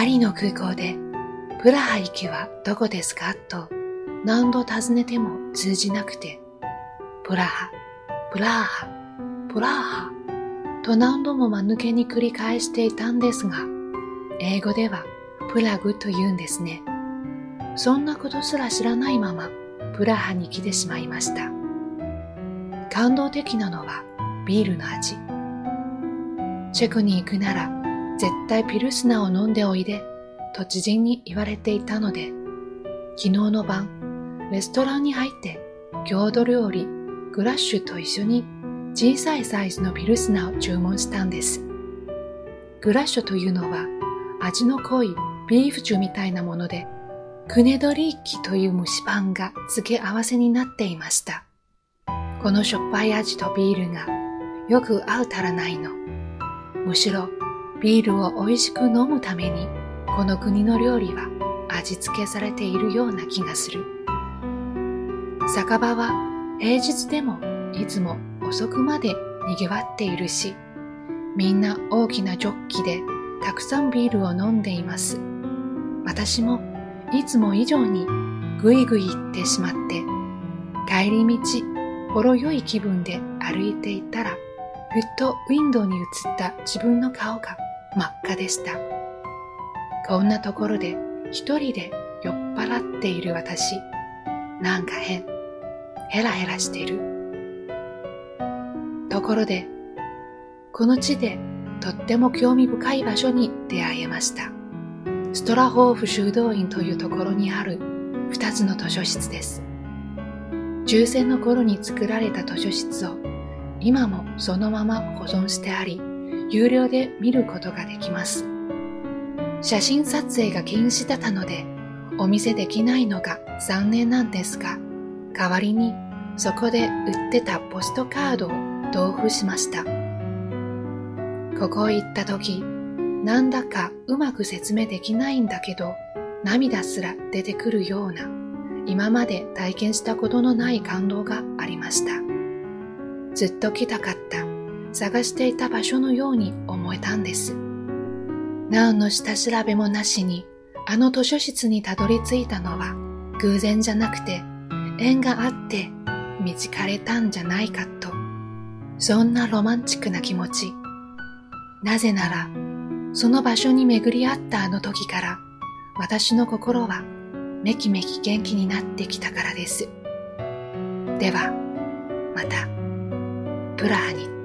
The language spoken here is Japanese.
パリの空港で、プラハ行きはどこですか？と何度尋ねても通じなくて、プラハ、プラハ、プラハと何度も間抜けに繰り返していたんですが、英語ではプラグと言うんですね。そんなことすら知らないままプラハに来てしまいました。感動的なのはビールの味。チェコに行くなら絶対ピルスナを飲んでおいでと知人に言われていたので、昨日の晩、レストランに入って郷土料理グラッシュと一緒に小さいサイズのピルスナを注文したんです。グラッシュというのは味の濃いビーフジュみたいなもので、クネドリーキという蒸しパンが付け合わせになっていました。このしょっぱい味とビールがよく合うたらないの。むしろビールを美味しく飲むためにこの国の料理は味付けされているような気がする。酒場は平日でもいつも遅くまで賑わっているし、みんな大きなジョッキでたくさんビールを飲んでいます。私もいつも以上にぐいぐい行ってしまって、帰り道、ほろ酔い気分で歩いていたら、ふっとウィンドウに映った自分の顔が真っ赤でした。こんなところで一人で酔っ払っている私、なんか変、ヘラヘラしてる。ところで、この地でとっても興味深い場所に出会えました。ストラホーフ修道院というところにある二つの図書室です。終戦の頃に作られた図書室を今もそのまま保存してあり、有料で見ることができます。写真撮影が禁止だったので、お見せできないのが残念なんですが、代わりにそこで売ってたポストカードを同封しました。ここへ行った時、なんだかうまく説明できないんだけど、涙すら出てくるような、今まで体験したことのない感動がありました。ずっと来たかった、探していた場所のように思えたんです。なおの下調べもなしに、あの図書室にたどり着いたのは偶然じゃなくて縁があって見つかれたんじゃないかと、そんなロマンチックな気持ち。なぜなら、その場所に巡り合ったあの時から、私の心はめきめき元気になってきたからです。では、また、プラハに